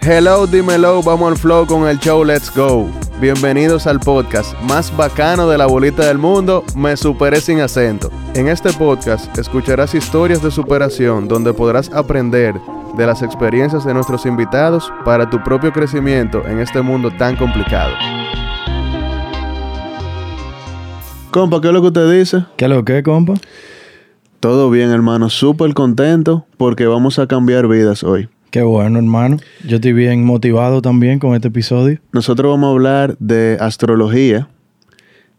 Hello, dímelo, vamos al flow con el show Let's Go. Bienvenidos al podcast más bacano de la bolita del mundo, Me Superé sin acento. En este podcast escucharás historias de superación donde podrás aprender de las experiencias de nuestros invitados para tu propio crecimiento en este mundo tan complicado. Compa, ¿qué es lo que usted dice? ¿Qué es lo que, compa? Todo bien, hermano. Súper contento porque vamos a cambiar vidas hoy. Qué bueno, hermano. Yo estoy bien motivado también con este episodio. Nosotros vamos a hablar de astrología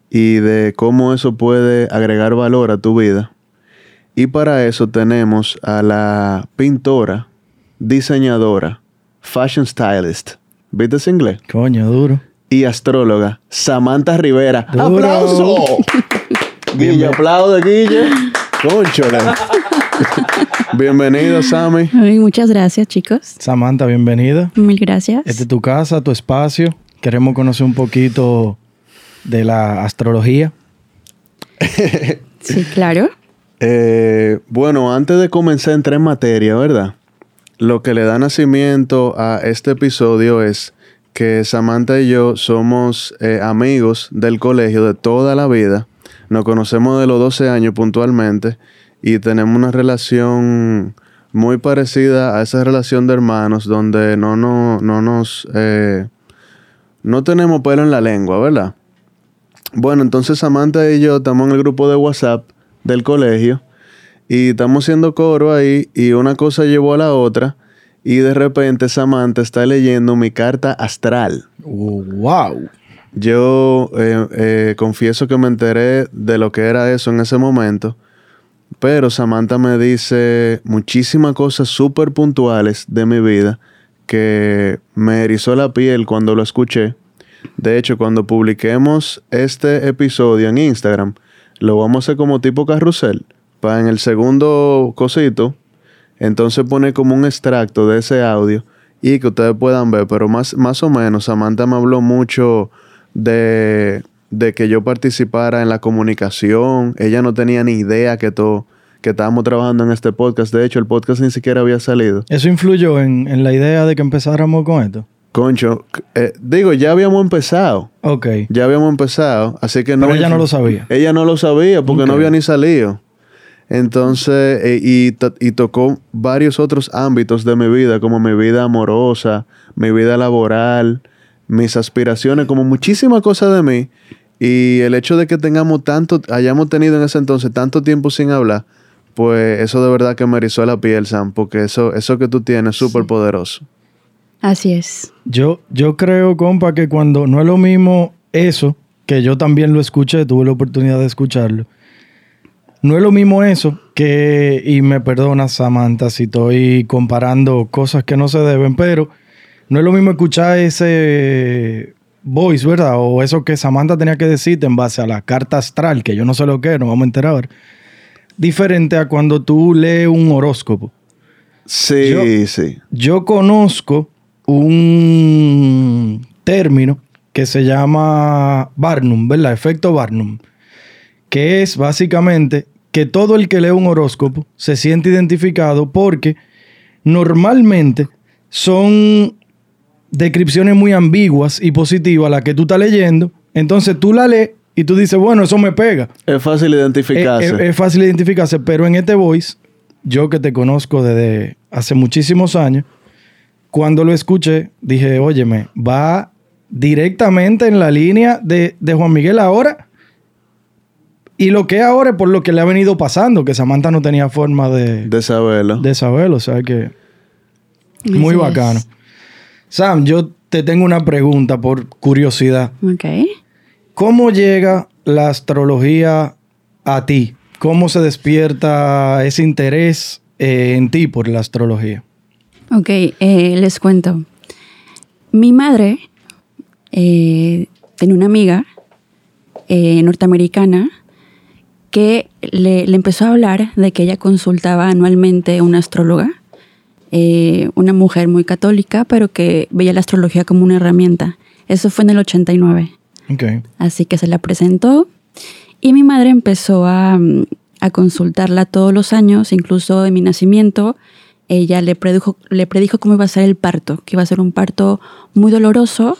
y de cómo eso puede agregar valor a tu vida. Y para eso tenemos a la pintora, diseñadora, fashion stylist, ¿viste ese inglés? Coño, duro. Y astróloga, Samantha Rivera. ¡Aplauso! Guille, aplaude, Guille. Conchole. Bienvenido, Sammy. Ay, muchas gracias, chicos. Samantha, bienvenida. Mil gracias. Esta es tu casa, tu espacio. Queremos conocer un poquito de la astrología. Sí, claro. Eh, bueno, antes de comenzar en materia, ¿verdad? Lo que le da nacimiento a este episodio es que Samantha y yo somos eh, amigos del colegio de toda la vida. Nos conocemos de los 12 años puntualmente y tenemos una relación muy parecida a esa relación de hermanos donde no, no, no nos... eh, no tenemos pelo en la lengua, ¿verdad? Bueno, entonces Samantha y yo estamos en el grupo de WhatsApp del colegio y estamos haciendo coro ahí y una cosa llevó a la otra y de repente Samantha está leyendo mi carta astral. Uh, ¡Wow! Yo eh, eh, confieso que me enteré de lo que era eso en ese momento, pero Samantha me dice muchísimas cosas súper puntuales de mi vida que me erizó la piel cuando lo escuché. De hecho, cuando publiquemos este episodio en Instagram, lo vamos a hacer como tipo carrusel. Para en el segundo cosito, entonces pone como un extracto de ese audio y que ustedes puedan ver. Pero más, más o menos, Samantha me habló mucho de, de que yo participara en la comunicación. Ella no tenía ni idea que todo que estábamos trabajando en este podcast. De hecho, el podcast ni siquiera había salido. ¿Eso influyó en, en la idea de que empezáramos con esto? Concho, eh, digo, ya habíamos empezado. Ok. Ya habíamos empezado, así que no. Pero ella no lo sabía. Ella no lo sabía porque no había ni salido. Entonces, eh, y, y tocó varios otros ámbitos de mi vida, como mi vida amorosa, mi vida laboral, mis aspiraciones, como muchísimas cosas de mí. Y el hecho de que tengamos tanto, hayamos tenido en ese entonces tanto tiempo sin hablar, pues eso de verdad que me erizó la piel, Sam, porque eso, eso que tú tienes es súper poderoso. Así es. Yo, yo creo, compa, que cuando no es lo mismo eso, que yo también lo escuché, tuve la oportunidad de escucharlo. No es lo mismo eso que, y me perdona Samantha si estoy comparando cosas que no se deben, pero no es lo mismo escuchar ese voice, ¿verdad? O eso que Samantha tenía que decirte en base a la carta astral, que yo no sé lo que es, nos vamos a enterar ahora. Diferente a cuando tú lees un horóscopo. Sí, Yo- sí. Yo conozco un término que se llama Barnum, ¿verdad? Efecto Barnum. Que es básicamente que todo el que lee un horóscopo se siente identificado porque normalmente son descripciones muy ambiguas y positivas las que tú estás leyendo. Entonces tú la lees y tú dices, bueno, eso me pega. Es fácil identificarse. Es, es- es fácil identificarse, pero en este voice, yo que te conozco desde hace muchísimos años, cuando lo escuché, dije, óyeme, va directamente en la línea de, de Juan Miguel ahora. Y lo que es ahora es por lo que le ha venido pasando, que Samantha no tenía forma de, de saberlo. de saberlo. O sea que muy bacano. es. Sam, yo te tengo una pregunta por curiosidad. Ok. ¿Cómo llega la astrología a ti? ¿Cómo se despierta ese interés eh, en ti por la astrología? Ok, eh, les cuento. Mi madre eh, tenía una amiga eh, norteamericana que le, le empezó a hablar de que ella consultaba anualmente una astróloga, eh, una mujer muy católica, pero que veía la astrología como una herramienta. Eso fue en el 89. Ok. Así que se la presentó y mi madre empezó a, mm, a consultarla todos los años, incluso en mi nacimiento. Ella le predijo, le predijo cómo iba a ser el parto, que iba a ser un parto muy doloroso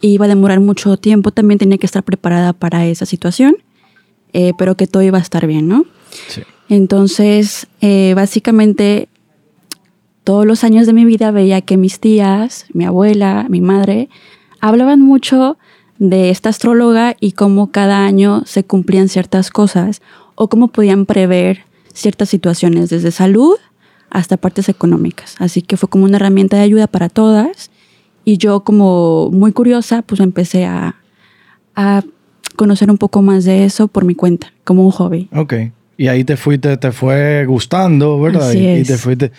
y iba a demorar mucho tiempo. También tenía que estar preparada para esa situación, eh, pero que todo iba a estar bien, ¿no? Sí. Entonces, eh, básicamente, todos los años de mi vida veía que mis tías, mi abuela, mi madre, hablaban mucho de esta astróloga y cómo cada año se cumplían ciertas cosas o cómo podían prever ciertas situaciones, desde salud hasta partes económicas. Así que fue como una herramienta de ayuda para todas y yo como muy curiosa, pues empecé a, a conocer un poco más de eso por mi cuenta, como un hobby. Ok. Y ahí te fuiste, te fue gustando, ¿verdad? Así y, y es. te fuiste.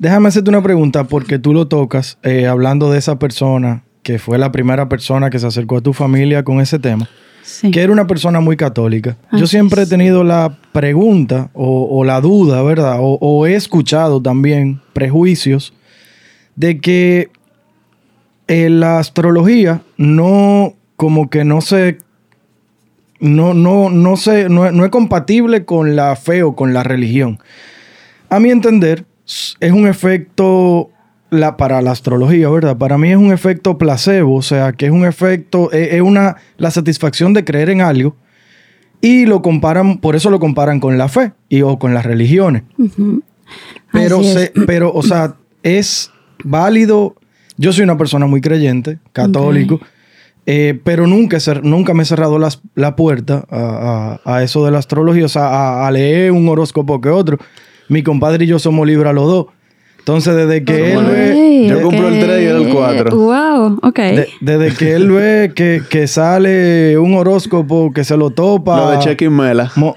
Déjame hacerte una pregunta, porque tú lo tocas, eh, hablando de esa persona que fue la primera persona que se acercó a tu familia con ese tema, Sí. que era una persona muy católica. Yo siempre he tenido la pregunta o, o la duda, ¿verdad? O, o he escuchado también prejuicios de que eh, la astrología no, como que no se no, no, no, se, no, es- no es compatible con la fe o con la religión. A mi entender, es un efecto la, para la astrología, ¿verdad? Para mí es un efecto placebo, o sea, que es un efecto, es, es una, la satisfacción de creer en algo y lo comparan, por eso lo comparan con la fe y o con las religiones. Pero, se- pero, o sea, es válido. Yo soy una persona muy creyente, católico, eh, pero nunca, nunca me he cerrado las- la puerta a, a- a eso de la astrología, o sea, a, a leer un horóscopo que otro. Mi compadre y yo somos libres a los dos. Entonces, desde que él ve, Yo compro el ok. tres y él el cuatro. Wow, ok. de- desde que él ve que, que sale un horóscopo que se lo topa. Lo de y Mela. mo-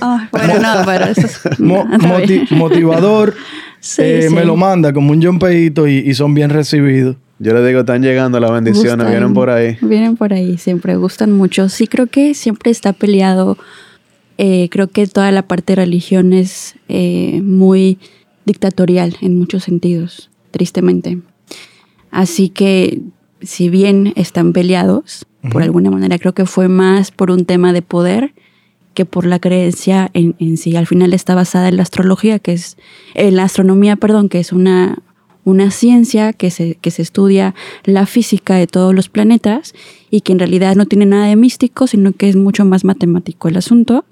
Ah, bueno, no, pero eso es... mo- no, moti- motivador, Sí, eh, sí. me lo manda como un jumpeito y, y son bien recibidos. Yo le digo, están llegando las bendiciones, Gustan- vienen por ahí. Vienen por ahí, siempre gustan mucho. Sí, creo que siempre está peleado. Eh, creo que toda la parte de religión es eh, muy dictatorial en muchos sentidos, tristemente. Así que, si bien están peleados, por alguna manera, creo que fue más por un tema de poder que por la creencia en, en sí. Al final está basada en la astrología, que es, en la astronomía, perdón, que es una, una ciencia que se, que se estudia la física de todos los planetas y que en realidad no tiene nada de místico, sino que es mucho más matemático el asunto.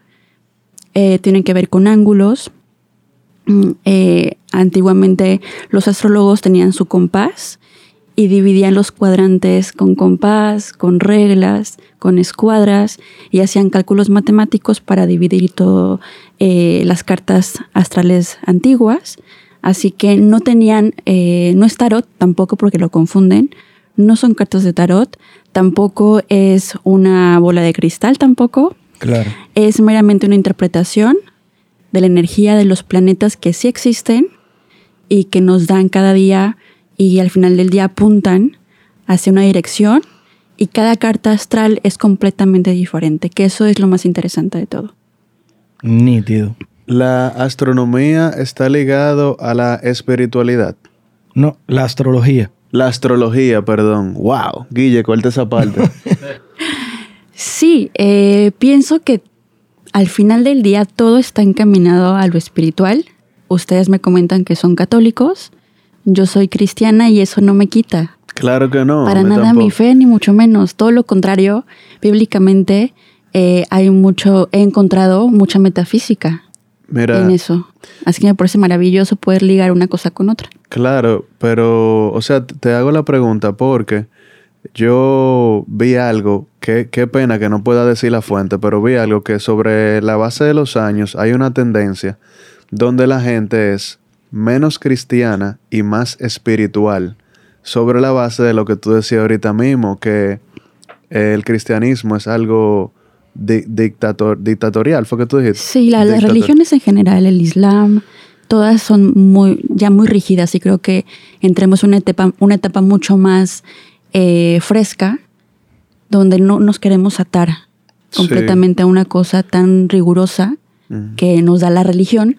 Eh, tienen que ver con ángulos. Mm, eh, antiguamente los astrólogos tenían su compás y dividían los cuadrantes con compás, con reglas, con escuadras y hacían cálculos matemáticos para dividir todo eh, las cartas astrales antiguas. Así que no tenían, eh, no es tarot tampoco porque lo confunden, no son cartas de tarot, tampoco es una bola de cristal tampoco, Claro. es meramente una interpretación de la energía de los planetas que sí existen y que nos dan cada día y al final del día apuntan hacia una dirección y cada carta astral es completamente diferente, que eso es lo más interesante de todo. Nítido. La astronomía está ligado a la espiritualidad. No, la astrología. La astrología, perdón. Wow. Guille, corta esa parte. Sí, eh, pienso que al final del día todo está encaminado a lo espiritual. Ustedes me comentan que son católicos, yo soy cristiana y eso no me quita claro que no. para nada tampoco. mi fe, ni mucho menos. Todo lo contrario, bíblicamente eh, hay mucho, he encontrado mucha metafísica Mira, en eso. Así que me parece maravilloso poder ligar una cosa con otra. claro, pero, o sea, te hago la pregunta porque yo vi algo, que, qué pena que no pueda decir la fuente, pero vi algo que sobre la base de los años hay una tendencia donde la gente es menos cristiana y más espiritual sobre la base de lo que tú decías ahorita mismo, que el cristianismo es algo di- dictator, dictatorial, ¿fue que tú dijiste? Sí, la- las religiones en general, el Islam, todas son muy, ya muy rígidas y creo que entremos en una etapa, una etapa mucho más eh, fresca, donde no nos queremos atar Sí. completamente a una cosa tan rigurosa que nos da la religión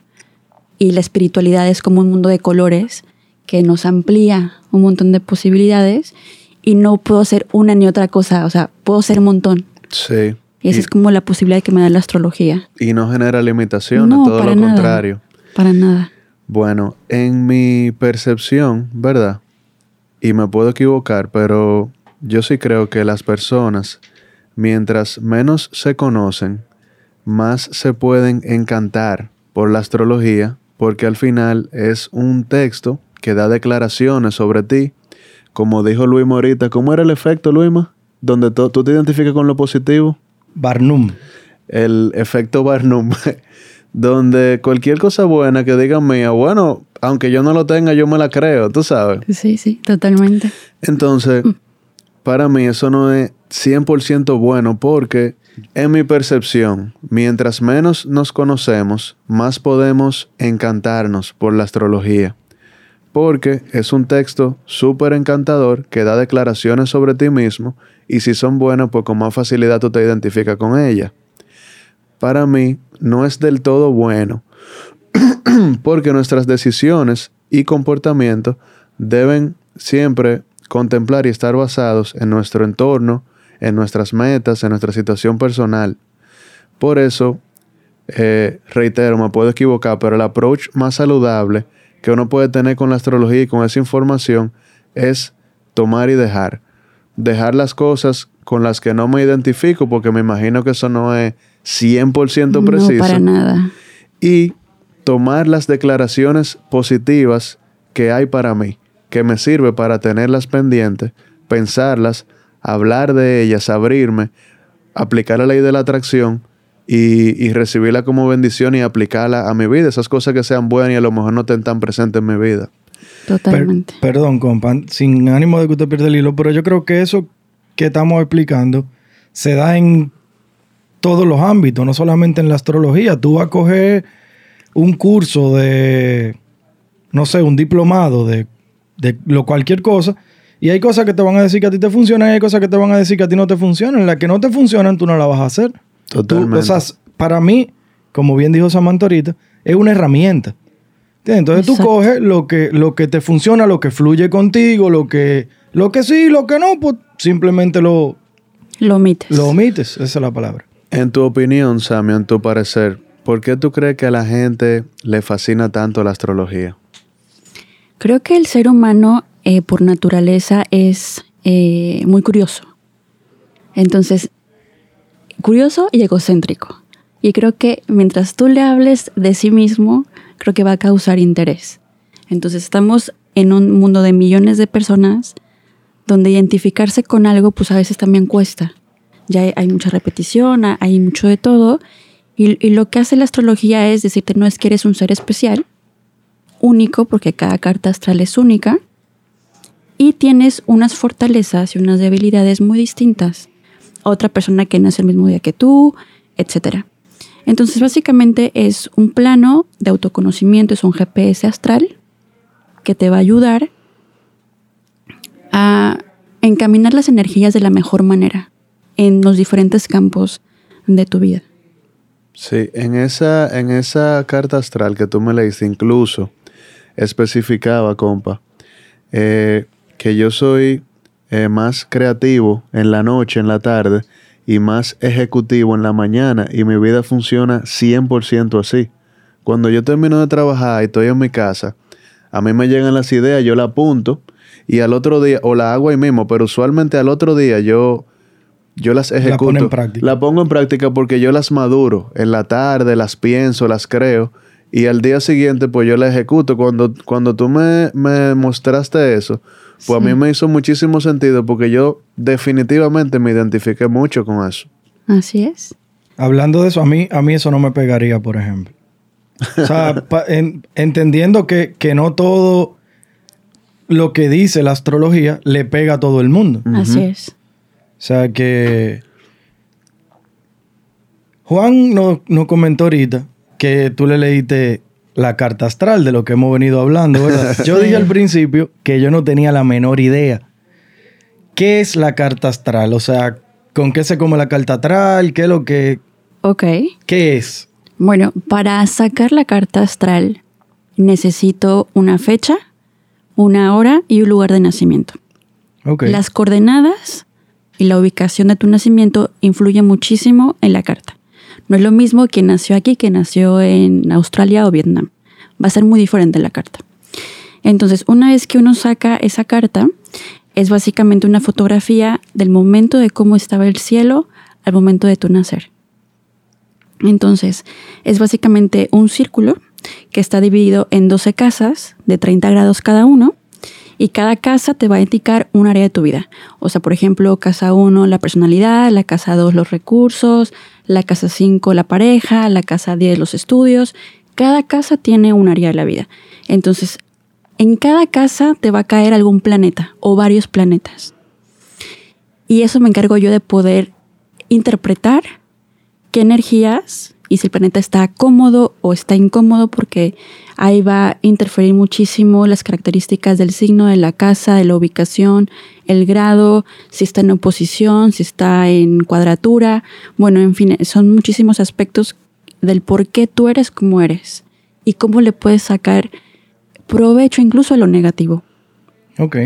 y la espiritualidad es como un mundo de colores que nos amplía un montón de posibilidades y no puedo ser una ni otra cosa, o sea, puedo ser un montón. Sí. Esa Y- es como la posibilidad que me da la astrología. Y no genera limitaciones, No, todo para lo nada. contrario. Para nada. Bueno, en mi percepción, ¿verdad? Y me puedo equivocar, pero yo sí creo que las personas, mientras menos se conocen, más se pueden encantar por la astrología, porque al final es un texto que da declaraciones sobre ti. Como dijo Luis Morita, ¿cómo era el efecto, Luima? Donde tú te identificas con lo positivo Barnum. el efecto Barnum, donde cualquier cosa buena que digan mía, bueno, aunque yo no lo tenga, yo me la creo, tú sabes. Sí, sí, totalmente. Entonces, para mí eso no es 100% bueno porque en mi percepción, mientras menos nos conocemos, más podemos encantarnos por la astrología. Porque es un texto súper encantador que da declaraciones sobre ti mismo y si son buenas, pues con más facilidad tú te identificas con ella. Para mí no es del todo bueno porque nuestras decisiones y comportamientos deben siempre contemplar y estar basados en nuestro entorno, en nuestras metas, en nuestra situación personal. Por eso, eh, reitero, me puedo equivocar, pero el approach más saludable que uno puede tener con la astrología y con esa información es tomar y dejar. Dejar las cosas con las que no me identifico, porque me imagino que eso no es 100% preciso No, para nada. y tomar las declaraciones positivas que hay para mí, que me sirve para tenerlas pendientes, pensarlas, hablar de ellas, abrirme, aplicar la ley de la atracción y, y recibirla como bendición y aplicarla a mi vida. Esas cosas que sean buenas y a lo mejor no estén tan presentes en mi vida. Per- Totalmente. perdón, compa, sin ánimo de que usted pierda el hilo, pero yo creo que eso que estamos explicando se da en todos los ámbitos, no solamente en la astrología. Tú vas a coger un curso de, no sé, un diplomado de, de lo cualquier cosa, y hay cosas que te van a decir que a ti te funcionan y hay cosas que te van a decir que a ti no te funcionan. Las que no te funcionan, tú no las vas a hacer. Tú- Totalmente. o sea, para mí, como bien dijo Samantha ahorita, es una herramienta. ¿Entiendes? Entonces tú coges lo que, lo que te funciona, lo que fluye contigo, lo que, lo que sí, lo que no, pues simplemente lo, Lo omites. lo omites. Esa es la palabra. En tu opinión, Sammy, en tu parecer, ¿por qué tú crees que a la gente le fascina tanto la astrología? Creo que el ser humano, eh, por naturaleza, es eh, muy curioso. Entonces, curioso y egocéntrico. Y creo que mientras tú le hables de sí mismo, creo que va a causar interés. Entonces, estamos en un mundo de millones de personas donde identificarse con algo, pues a veces también cuesta. Ya hay, hay mucha repetición, ha- hay mucho de todo. Y, y lo que hace la astrología es decirte, no es que eres un ser especial, único, porque cada carta astral es única, y tienes unas fortalezas y unas debilidades muy distintas otra persona que nace el mismo día que tú, etc. Entonces, básicamente es un plano de autoconocimiento, es un GPS astral que te va a ayudar a encaminar las energías de la mejor manera en los diferentes campos de tu vida. Sí, en esa, en esa carta astral que tú me leíste, incluso especificaba, compa, eh, que yo soy eh, más creativo en la noche, en la tarde, y más ejecutivo en la mañana, y mi vida funciona 100% así. Cuando yo termino de trabajar y estoy en mi casa, a mí me llegan las ideas, yo la apunto, y al otro día, o la hago ahí mismo, pero usualmente al otro día yo, yo las ejecuto. pone en práctica. La pongo en práctica porque yo las maduro. En la tarde las pienso, las creo. Y al día siguiente, pues yo las ejecuto. Cuando, cuando tú me, me mostraste eso, pues a mí me hizo muchísimo sentido porque yo definitivamente me identifiqué mucho con eso. Así es. Hablando de eso, a mí, a mí eso no me pegaría, por ejemplo. O sea, pa- en- entendiendo que, que no todo lo que dice la astrología le pega a todo el mundo. Así es. O sea que Juan nos nos comentó ahorita que tú le leíste la carta astral de lo que hemos venido hablando, ¿verdad? Yo dije al principio que yo no tenía la menor idea. ¿Qué es la carta astral? O sea, ¿con qué se come la carta astral? ¿Qué es lo que... Ok. ¿Qué es? Bueno, para sacar la carta astral necesito una fecha, una hora y un lugar de nacimiento. Ok. Las coordenadas y la ubicación de tu nacimiento influye muchísimo en la carta. No es lo mismo quien nació aquí que nació en Australia o Vietnam. Va a ser muy diferente la carta. Entonces, una vez que uno saca esa carta, es básicamente una fotografía del momento de cómo estaba el cielo al momento de tu nacer. Entonces, es básicamente un círculo que está dividido en 12 casas de 30 grados cada uno y cada casa te va a indicar un área de tu vida. O sea, por ejemplo, casa 1 la personalidad, la casa 2 los recursos, la casa 5 la pareja, la casa 10 los estudios. Cada casa tiene un área de la vida. Entonces, en cada casa te va a caer algún planeta o varios planetas. Y eso me encargo yo de poder interpretar qué energías y si el planeta está cómodo o está incómodo porque ahí va a interferir muchísimo las características del signo de la casa, de la ubicación, el grado, si está en oposición, si está en cuadratura, bueno, en fin, son muchísimos aspectos del por qué tú eres como eres y cómo le puedes sacar provecho incluso a lo negativo. Ok.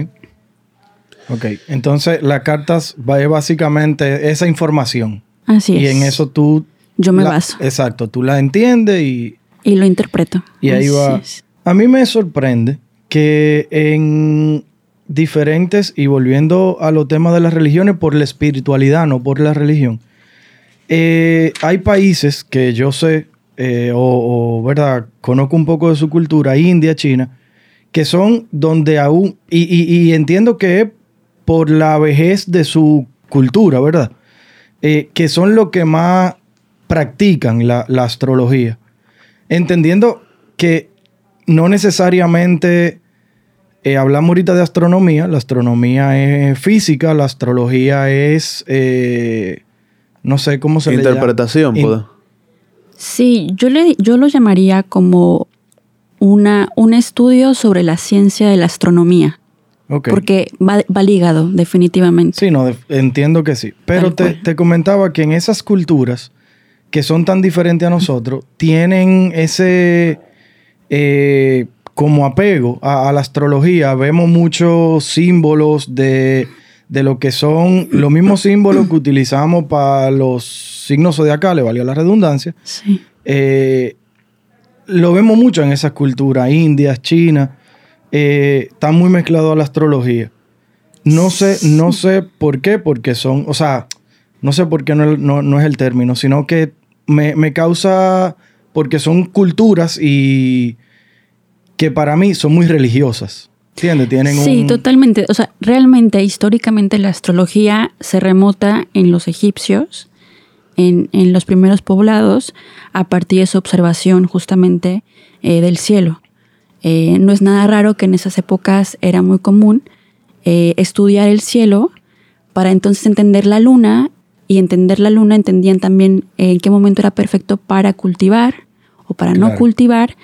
Ok, entonces las cartas va básicamente esa información. Así es. Y en eso tú... Yo me baso. Exacto, tú la entiendes y... Y lo interpreto. Y ahí va. A mí me sorprende que en diferentes, y volviendo a los temas de las religiones, por la espiritualidad, no por la religión, eh, hay países que yo sé, eh, o, ¿verdad? Conozco un poco de su cultura, India, China, que son donde aún, y, entiendo que es por la vejez de su cultura, ¿verdad? Eh, que son los que más practican la, astrología. Entendiendo que no necesariamente eh, hablamos ahorita de astronomía, la astronomía es física, la astrología es, no sé cómo se Interpretación, le llama. Sí, yo, le, yo lo llamaría como una, un estudio sobre la ciencia de la astronomía. Porque va, ligado, definitivamente. Sí, no, entiendo que sí. Pero te, comentaba que en esas culturas que son tan diferentes a nosotros, tienen ese eh, como apego a, la astrología. Vemos muchos símbolos de, de lo que son los mismos símbolos que utilizamos para los signos zodiacales, valía la redundancia, sí. Eh, lo vemos mucho en esas culturas, Indias, China, eh, está muy mezclado a la astrología. No sé, no sé por qué, porque son, o sea, no sé por qué no, es el término, sino que me, causa, porque son culturas y que para mí son muy religiosas. ¿Entiendes? Tienen sí, totalmente. O sea, realmente, históricamente la astrología se remota en los egipcios en, los primeros poblados a partir de su observación justamente eh, del cielo. Eh, no es nada raro que en esas épocas era muy común eh, estudiar el cielo para entonces entender la luna y entender la luna entendían también en qué momento era perfecto para cultivar o para no cultivar.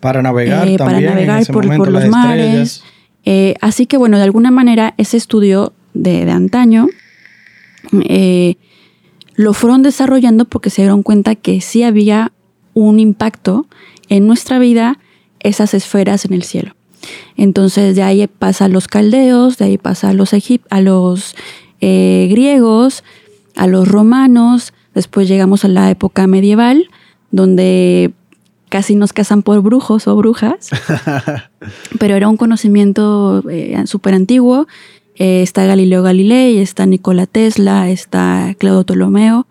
Para navegar también. Para navegar por, los mares. así que bueno, de alguna manera ese estudio de, de antaño lo fueron desarrollando porque se dieron cuenta que sí había un impacto en nuestra vida esas esferas en el cielo. Entonces de ahí pasa a los caldeos, de ahí pasa a los, a los eh, griegos, a los romanos, después llegamos a la época medieval, donde casi nos casan por brujos o brujas, pero era un conocimiento eh, súper antiguo eh, está Galileo Galilei, está Nikola Tesla, está Claudio Ptolomeo.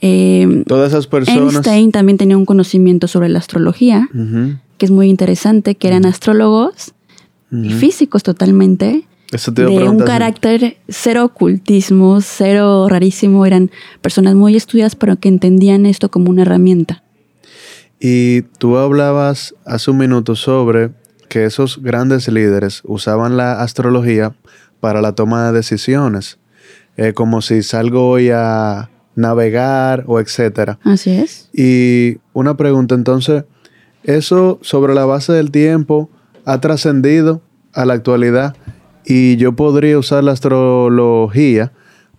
Eh, Todas esas personas. Einstein también tenía un conocimiento sobre la astrología, que es muy interesante, que eran astrólogos y físicos totalmente. De un carácter cero ocultismo, cero rarísimo. Eran personas muy estudiadas, pero que entendían esto como una herramienta. Y tú hablabas hace un minuto sobre que esos grandes líderes usaban la astrología para la toma de decisiones, eh, como si salgo hoy a navegar o etcétera. Así es. Y una pregunta entonces, ¿eso sobre la base del tiempo ha trascendido a la actualidad y yo podría usar la astrología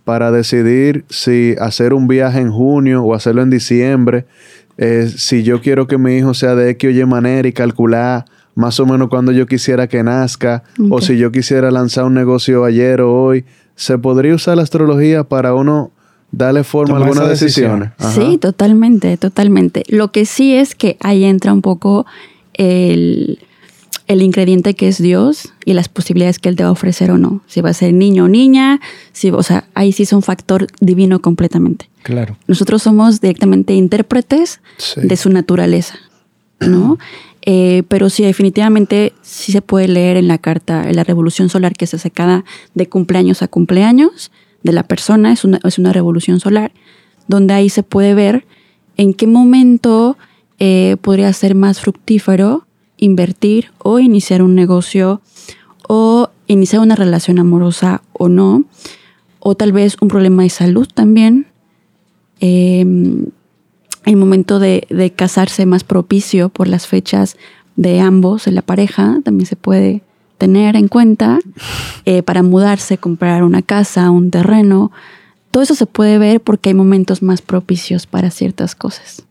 para decidir si hacer un viaje en junio o hacerlo en diciembre, eh, si yo quiero que mi hijo sea de X o Y manera y calcular más o menos cuando yo quisiera que nazca, o si yo quisiera lanzar un negocio ayer o hoy, ¿se podría usar la astrología para uno darle forma a algunas decisión. decisiones? Ajá. Sí, totalmente, totalmente. Lo que sí es que ahí entra un poco el, el ingrediente que es Dios y las posibilidades que Él te va a ofrecer o no. Si va a ser niño o niña, si, o sea, ahí sí es un factor divino completamente. Claro. Nosotros somos directamente intérpretes Sí. de su naturaleza, ¿no? Eh, pero sí, definitivamente sí se puede leer en la carta, en la revolución solar que se hace cada de cumpleaños a cumpleaños de la persona, es una, es una revolución solar, donde ahí se puede ver en qué momento eh, podría ser más fructífero invertir o iniciar un negocio o iniciar una relación amorosa o no, o tal vez un problema de salud también. Eh, el momento de, casarse más propicio por las fechas de ambos, de la pareja, también se puede tener en cuenta eh, para mudarse, comprar una casa, un terreno. Todo eso se puede ver porque hay momentos más propicios para ciertas cosas.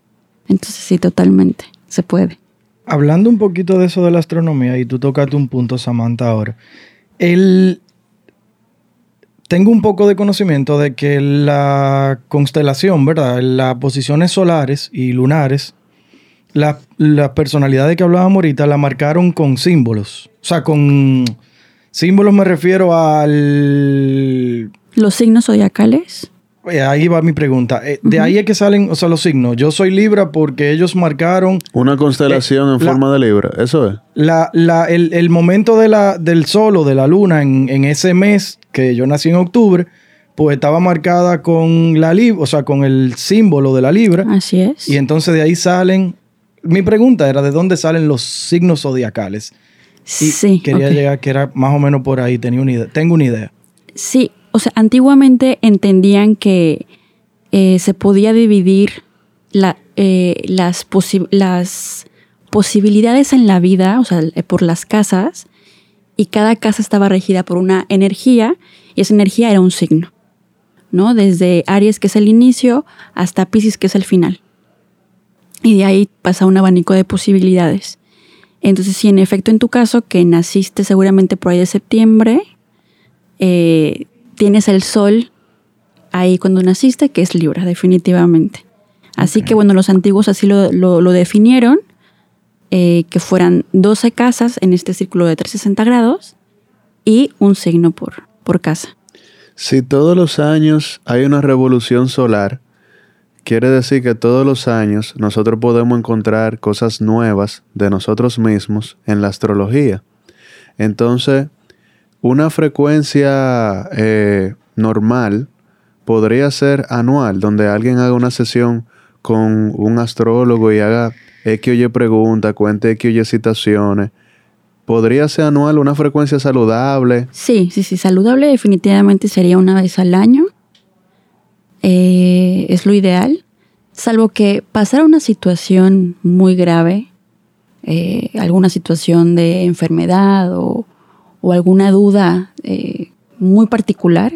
Entonces sí, totalmente, se puede. Hablando un poquito de eso de la astronomía, y tú tocaste un punto, Samantha, ahora. El... Tengo un poco de conocimiento de que la constelación, ¿verdad? Las posiciones solares y lunares, la- las personalidades que hablábamos ahorita la marcaron con símbolos. O sea, con símbolos me refiero al Los signos zodiacales, Eh, Ahí va mi pregunta. Eh, de ahí es que salen, o sea, los signos. Yo soy Libra porque ellos marcaron Una constelación en la- forma de libra, eso es. la, la- el, el momento de la, del sol o de la luna en, en ese mes que yo nací en octubre, pues estaba marcada con la libra, o sea, con el símbolo de la libra. así es. Y entonces de ahí salen. Mi pregunta era de dónde salen los signos zodiacales. Y sí, quería llegar que era más o menos por ahí. Tenía una idea. Tengo una idea. Sí, o sea, antiguamente entendían que eh, se podía dividir eh, las, las posibilidades en la vida, o sea, eh, por las casas, y cada casa estaba regida por una energía, y esa energía era un signo, ¿no? Desde Aries, que es el inicio, hasta Pisces, que es el final. Y de ahí pasa un abanico de posibilidades. Entonces, si en efecto en tu caso, que naciste seguramente por ahí de septiembre, eh, tienes el sol ahí cuando naciste, que es Libra, definitivamente. Así que bueno, los antiguos así lo, lo- lo definieron, eh, que fueran 12 casas en este círculo de 360 grados y un signo por, por casa. Si todos los años hay una revolución solar, quiere decir que todos los años nosotros podemos encontrar cosas nuevas de nosotros mismos en la astrología. Entonces, una frecuencia eh, normal podría ser anual, donde alguien haga una sesión con un astrólogo y haga X o Y preguntas, cuente X o citaciones. Podría ser anual una frecuencia saludable. Sí, sí, sí, saludable definitivamente sería una vez al año. Eh, es lo ideal. Salvo que pasara una situación muy grave, eh, alguna situación de enfermedad o, o alguna duda eh, muy particular,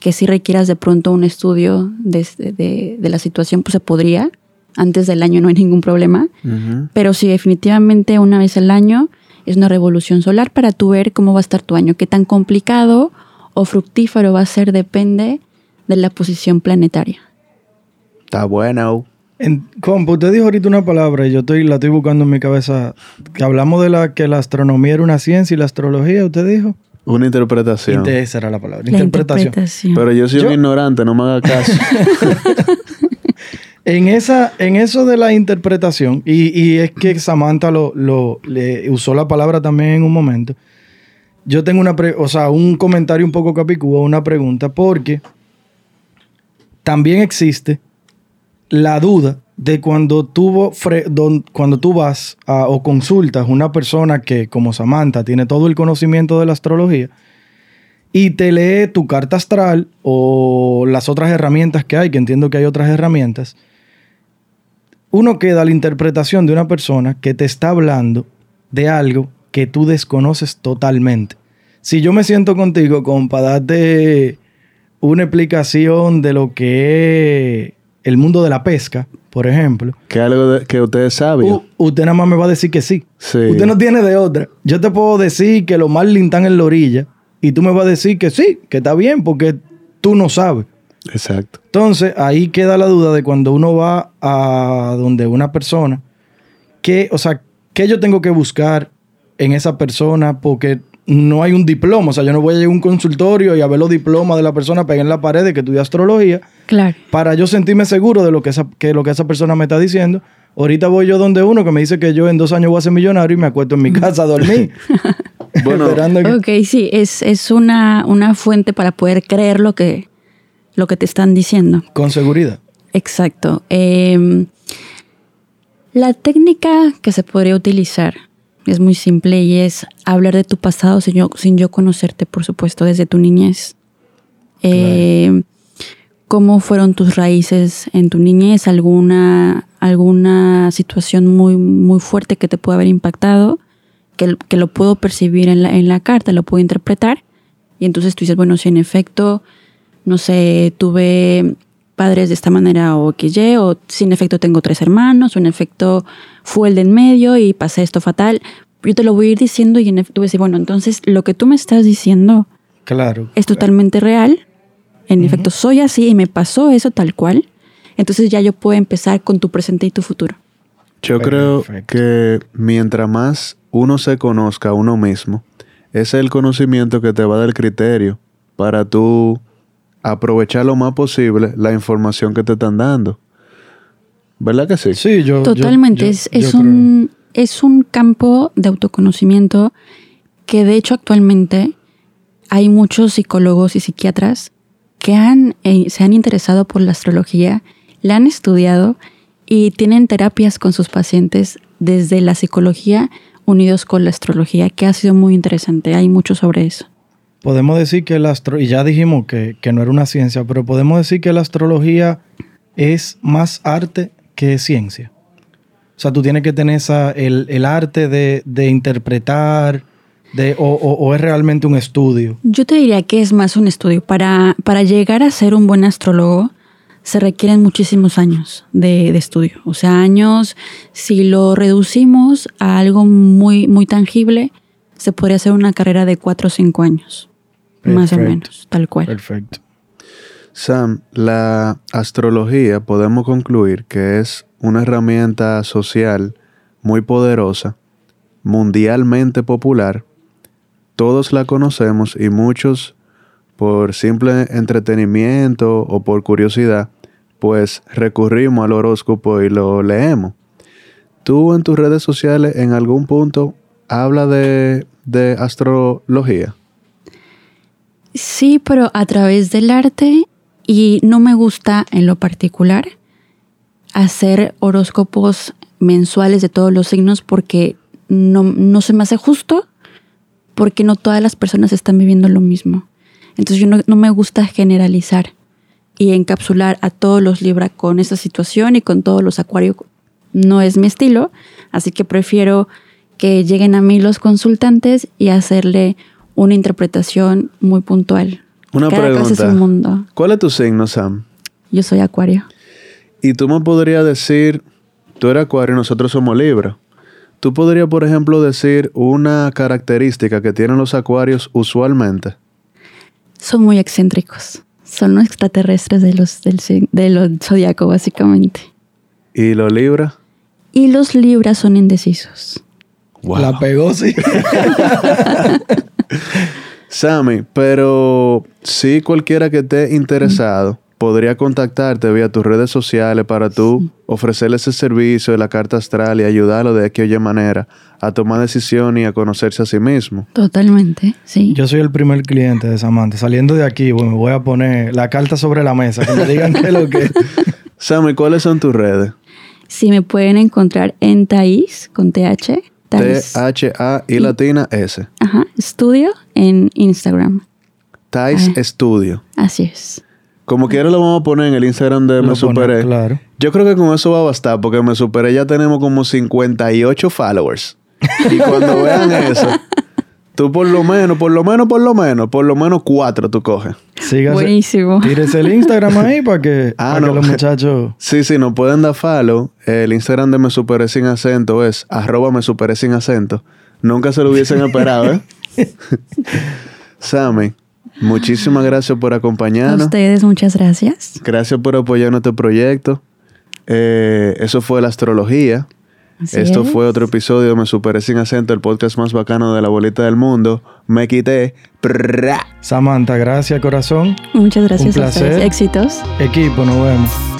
que si requieras de pronto un estudio de, de- de la situación, pues se podría. Antes del año no hay ningún problema. Pero sí, definitivamente una vez al año es una revolución solar para tú ver cómo va a estar tu año. Qué tan complicado o fructífero va a ser depende de la posición planetaria. Está bueno. En, compa, usted dijo ahorita una palabra y yo estoy, la estoy buscando en mi cabeza. Que hablamos de la que la astronomía era una ciencia y la astrología, usted dijo. Una interpretación. Inte- esa era la palabra. La interpretación. interpretación. Pero yo soy Yo- un ignorante, no me haga caso. En, esa, en eso de la interpretación, y, y es que Samantha lo, lo- le usó la palabra también en un momento. Yo tengo una, pre- o sea, un comentario un poco capicúa, una pregunta, porque también existe la duda de cuando tú, cuando tú vas a- o consultas una persona que, como Samantha, tiene todo el conocimiento de la astrología y te lee tu carta astral o las otras herramientas que hay, que entiendo que hay otras herramientas, uno queda a la interpretación de una persona que te está hablando de algo que tú desconoces totalmente. Si yo me siento contigo, compa, darte una explicación de lo que es el mundo de la pesca, por ejemplo, que algo de- que usted u- usted nada más me va a decir que sí. sí. Usted no tiene de otra. Yo te puedo decir que los Marlins están en la orilla y tú me vas a decir que sí, que está bien, porque tú no sabes. Exacto. Entonces, ahí queda la duda de cuando uno va a donde una persona, que, o sea, ¿qué yo tengo que buscar en esa persona? Porque no hay un diploma. O sea, yo no voy a llegar a un consultorio y a ver los diplomas de la persona pegar en la pared de que estudia astrología. Claro. Para yo sentirme seguro de lo que, esa, que lo que esa persona me está diciendo. Ahorita voy yo donde uno que me dice que yo en dos años voy a ser millonario y me acuesto en mi casa a dormir. Bueno, Esperando que- Ok, sí, es, es una, una fuente para poder creer lo que, lo que te están diciendo. Con seguridad. Exacto. Eh, la técnica que se podría utilizar es muy simple y es hablar de tu pasado sin yo, sin yo conocerte, por supuesto, desde tu niñez. Eh, ¿Cómo fueron tus raíces en tu niñez? ¿Alguna, alguna situación muy, muy fuerte que te puede haber impactado? Que, que lo puedo percibir en la, en la carta, lo puedo interpretar. Y entonces tú dices, bueno, si en efecto, no sé, tuve padres de esta manera o XY, o si en efecto tengo tres hermanos, o en efecto fue el de en medio y pasé esto fatal. Yo te lo voy a ir diciendo y en efecto voy a decir, bueno, entonces lo que tú me estás diciendo Claro. es totalmente real. En efecto, soy así y me pasó eso tal cual. Entonces ya yo puedo empezar con tu presente y tu futuro. Yo creo Perfecto. que mientras más uno se conozca a uno mismo, ese es el conocimiento que te va a dar el criterio para tú aprovechar lo más posible la información que te están dando. ¿Verdad que sí? Sí, yo. Totalmente. yo- es, yo es creo. un, es un campo de autoconocimiento que de hecho actualmente hay muchos psicólogos y psiquiatras que han, eh, se han interesado por la astrología, la han estudiado y tienen terapias con sus pacientes desde la psicología unidos con la astrología, que ha sido muy interesante. Hay mucho sobre eso. Podemos decir que la astro y ya dijimos que, que no era una ciencia, pero podemos decir que la astrología es más arte que ciencia. O sea, tú tienes que tener esa, el, el arte de, de interpretar, de, o, o- o es realmente un estudio. Yo te diría que es más un estudio. Para, para llegar a ser un buen astrólogo se requieren muchísimos años de, de estudio. O sea, años, si lo reducimos a algo muy, muy tangible, se podría hacer una carrera de cuatro o cinco años. Más o menos, tal cual. Perfecto. Sam, la astrología podemos concluir que es una herramienta social muy poderosa, mundialmente popular. Todos la conocemos y muchos, por simple entretenimiento o por curiosidad, pues recurrimos al horóscopo y lo leemos. ¿Tú en tus redes sociales en algún punto habla de, de astrología? Sí, pero a través del arte y no me gusta en lo particular hacer horóscopos mensuales de todos los signos porque no, no se me hace justo porque no todas las personas están viviendo lo mismo. Entonces yo no, no me gusta generalizar y encapsular a todos los Libra con esa situación y con todos los Acuario. No es mi estilo, así que prefiero que lleguen a mí los consultantes y hacerle una interpretación muy puntual. Una Cada pregunta. caso es un mundo. ¿Cuál es tu signo, Sam? Yo soy Acuario. Y tú me podrías decir, tú eres Acuario y nosotros somos Libra. Tú podrías, por ejemplo, decir una característica que tienen los Acuarios usualmente. Son muy excéntricos. Son los extraterrestres de los, del, de los zodiaco, básicamente. ¿Y los Libra? Y los Libras son indecisos. Wow. La pegó, sí. Sammy, pero si cualquiera que esté interesado podría contactarte vía tus redes sociales para tú ofrecerle ese servicio de la carta astral y ayudarlo de aquella manera a tomar decisiones y a conocerse a sí mismo. Totalmente, sí. Yo soy el primer cliente de Samantha. Saliendo de aquí, bueno, voy a poner la carta sobre la mesa. Que me digan qué es lo que. Sammy, ¿cuáles son tus redes? Sí, me pueden encontrar en Thais, con TH. Thais, T-H-A y latina S. ajá, estudio en Instagram. Thais Ah. Studio. Así es. Como quiera lo vamos a poner en el Instagram de Lo Me pone, Superé. claro. Yo creo que con eso va a bastar porque Me Superé ya tenemos como 58 followers. Y cuando vean eso, tú por lo menos, por lo menos, por lo menos, por lo menos cuatro tú coges. Sígase. Buenísimo. Tírese el Instagram ahí para que, Ah, para no. que los muchachos. Sí, sí, nos pueden dar follow. El Instagram de Me Superé sin acento es arroba Me Superé sin acento. Nunca se lo hubiesen esperado, ¿eh? Sammy, muchísimas gracias por A acompañarnos. ustedes, muchas gracias. Gracias por apoyar nuestro proyecto. Eh, eso fue la astrología. Así Esto es. fue otro episodio de Me Superé Sin Acento, el podcast más bacano de la bolita del mundo. Me quité. Prrra. Samantha, gracias, corazón. Muchas gracias Un a ustedes. placer. Éxitos. Equipo, nos vemos.